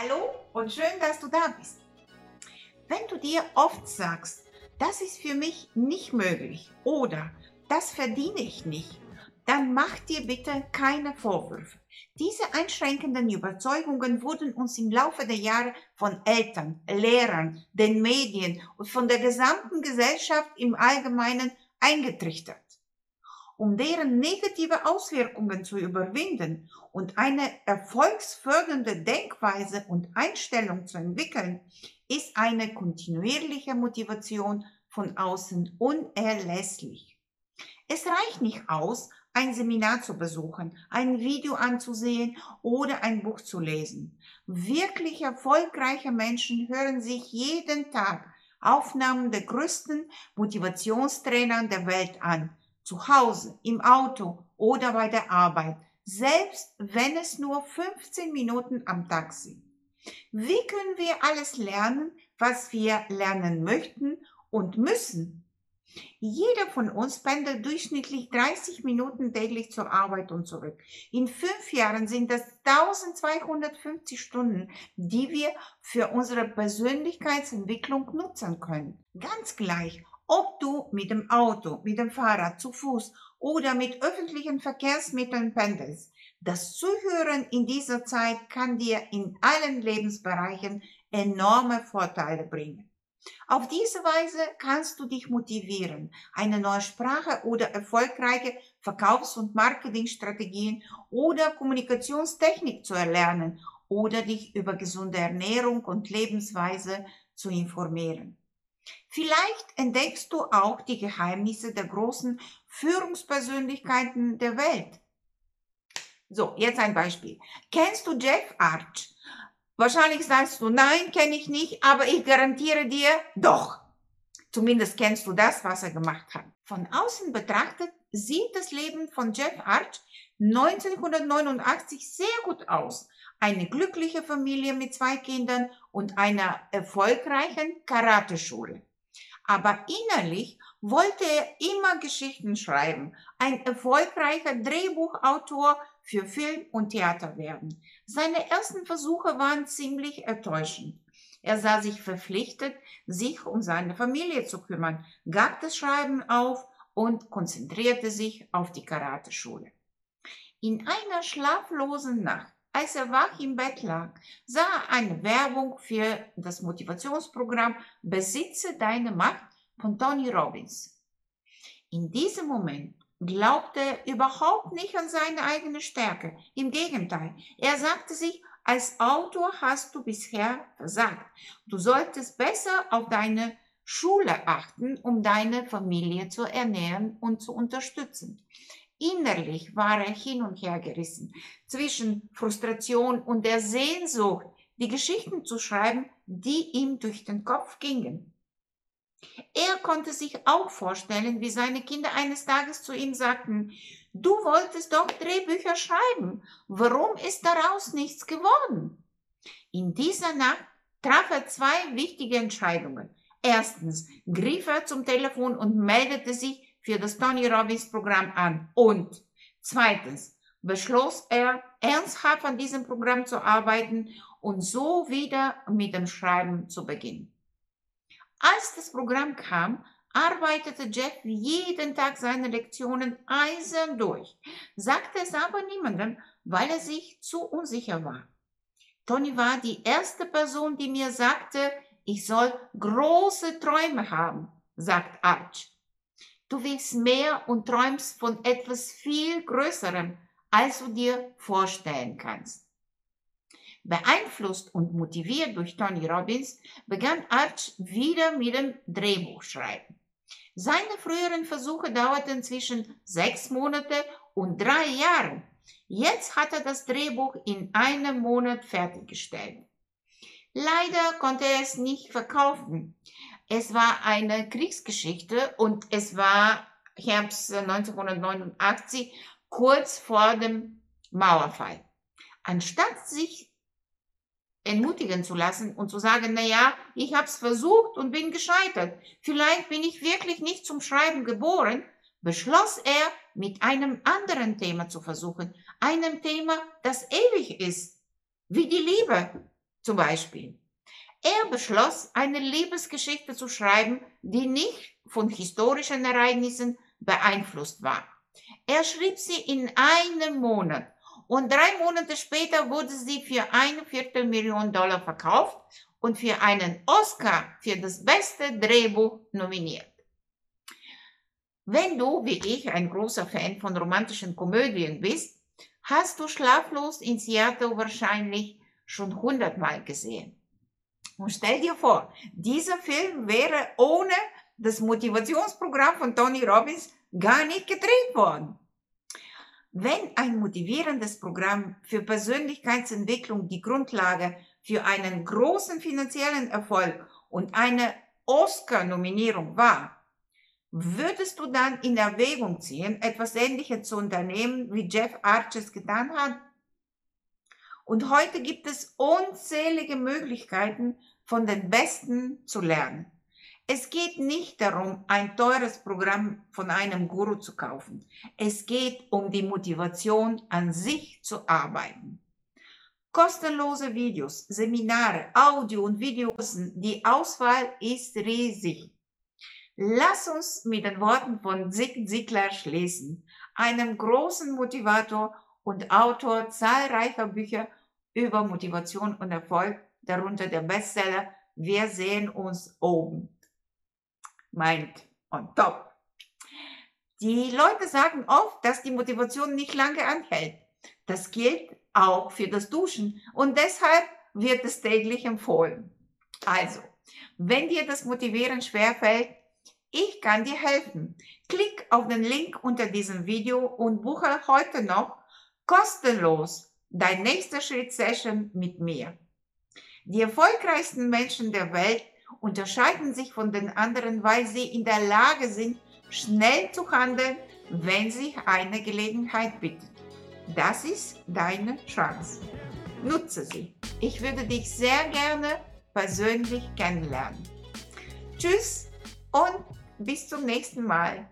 Hallo und schön, dass du da bist. Wenn du dir oft sagst, das ist für mich nicht möglich oder das verdiene ich nicht, dann mach dir bitte keine Vorwürfe. Diese einschränkenden Überzeugungen wurden uns im Laufe der Jahre von Eltern, Lehrern, den Medien und von der gesamten Gesellschaft im Allgemeinen eingetrichtert. Um deren negative Auswirkungen zu überwinden und eine erfolgsfördernde Denkweise und Einstellung zu entwickeln, ist eine kontinuierliche Motivation von außen unerlässlich. Es reicht nicht aus, ein Seminar zu besuchen, ein Video anzusehen oder ein Buch zu lesen. Wirklich erfolgreiche Menschen hören sich jeden Tag Aufnahmen der größten Motivationstrainer der Welt an, zu Hause, im Auto oder bei der Arbeit, selbst wenn es nur 15 Minuten am Tag sind. Wie können wir alles lernen, was wir lernen möchten und müssen? Jeder von uns pendelt durchschnittlich 30 Minuten täglich zur Arbeit und zurück. In fünf Jahren sind das 1250 Stunden, die wir für unsere Persönlichkeitsentwicklung nutzen können. Ganz gleich, ob du mit dem Auto, mit dem Fahrrad, zu Fuß oder mit öffentlichen Verkehrsmitteln pendelst. Das Zuhören in dieser Zeit kann dir in allen Lebensbereichen enorme Vorteile bringen. Auf diese Weise kannst du dich motivieren, eine neue Sprache oder erfolgreiche Verkaufs- und Marketingstrategien oder Kommunikationstechnik zu erlernen oder dich über gesunde Ernährung und Lebensweise zu informieren. Vielleicht entdeckst du auch die Geheimnisse der großen Führungspersönlichkeiten der Welt. So, jetzt ein Beispiel. Kennst du Jeff Arch? Wahrscheinlich sagst du, nein, kenne ich nicht, aber ich garantiere dir, doch. Zumindest kennst du das, was er gemacht hat. Von außen betrachtet sieht das Leben von Jeff Arch 1989 sehr gut aus. Eine glückliche Familie mit zwei Kindern und einer erfolgreichen Karateschule. Aber innerlich wollte er immer Geschichten schreiben, ein erfolgreicher Drehbuchautor für Film und Theater werden. Seine ersten Versuche waren ziemlich enttäuschend. Er sah sich verpflichtet, sich um seine Familie zu kümmern, gab das Schreiben auf und konzentrierte sich auf die Karateschule. In einer schlaflosen Nacht, als er wach im Bett lag, sah er eine Werbung für das Motivationsprogramm Besitze deine Macht von Tony Robbins. In diesem Moment glaubte er überhaupt nicht an seine eigene Stärke. Im Gegenteil, er sagte sich, als Autor hast du bisher versagt. Du solltest besser auf deine Schule achten, um deine Familie zu ernähren und zu unterstützen. Innerlich war er hin und her gerissen zwischen Frustration und der Sehnsucht, die Geschichten zu schreiben, die ihm durch den Kopf gingen. Er konnte sich auch vorstellen, wie seine Kinder eines Tages zu ihm sagten, du wolltest doch Drehbücher schreiben, warum ist daraus nichts geworden? In dieser Nacht traf er zwei wichtige Entscheidungen. Erstens griff er zum Telefon und meldete sich für das Tony Robbins Programm an. Und zweitens beschloss er, ernsthaft an diesem Programm zu arbeiten und so wieder mit dem Schreiben zu beginnen. Als das Programm kam, arbeitete Jeff jeden Tag seine Lektionen eisern durch, sagte es aber niemandem, weil er sich zu unsicher war. Tony war die erste Person, die mir sagte, ich soll große Träume haben, sagt Arch. Du willst mehr und träumst von etwas viel Größerem, als du dir vorstellen kannst. Beeinflusst und motiviert durch Tony Robbins begann Arch wieder mit dem Drehbuchschreiben. Seine früheren Versuche dauerten zwischen sechs Monate und drei Jahren. Jetzt hat er das Drehbuch in einem Monat fertiggestellt. Leider konnte er es nicht verkaufen. Es war eine Kriegsgeschichte und es war Herbst 1989, kurz vor dem Mauerfall. Anstatt sich entmutigen zu lassen und zu sagen, na ja, ich habe es versucht und bin gescheitert. Vielleicht bin ich wirklich nicht zum Schreiben geboren, beschloss er, mit einem anderen Thema zu versuchen, einem Thema, das ewig ist, wie die Liebe. Zum Beispiel. Er beschloss, eine Liebesgeschichte zu schreiben, die nicht von historischen Ereignissen beeinflusst war. Er schrieb sie in einem Monat und drei Monate später wurde sie für eine Viertelmillion Dollar verkauft und für einen Oscar für das beste Drehbuch nominiert. Wenn du, wie ich, ein großer Fan von romantischen Komödien bist, hast du Schlaflos in Seattle wahrscheinlich schon hundertmal gesehen. Und stell dir vor, dieser Film wäre ohne das Motivationsprogramm von Tony Robbins gar nicht gedreht worden. Wenn ein motivierendes Programm für Persönlichkeitsentwicklung die Grundlage für einen großen finanziellen Erfolg und eine Oscar-Nominierung war, würdest du dann in Erwägung ziehen, etwas Ähnliches zu unternehmen, wie Jeff Arches getan hat? Und heute gibt es unzählige Möglichkeiten, von den Besten zu lernen. Es geht nicht darum, ein teures Programm von einem Guru zu kaufen. Es geht um die Motivation, an sich zu arbeiten. Kostenlose Videos, Seminare, Audio und Videos, die Auswahl ist riesig. Lass uns mit den Worten von Zig Ziglar schließen, einem großen Motivator und Autor zahlreicher Bücher über Motivation und Erfolg, darunter der Bestseller Wir sehen uns oben. Meint on top. Die Leute sagen oft, dass die Motivation nicht lange anhält. Das gilt auch für das Duschen und deshalb wird es täglich empfohlen. Also, wenn dir das Motivieren schwerfällt, ich kann dir helfen. Klick auf den Link unter diesem Video und buche heute noch kostenlos Dein nächster Schritt Session mit mir. Die erfolgreichsten Menschen der Welt unterscheiden sich von den anderen, weil sie in der Lage sind, schnell zu handeln, wenn sich eine Gelegenheit bittet. Das ist deine Chance. Nutze sie. Ich würde dich sehr gerne persönlich kennenlernen. Tschüss und bis zum nächsten Mal.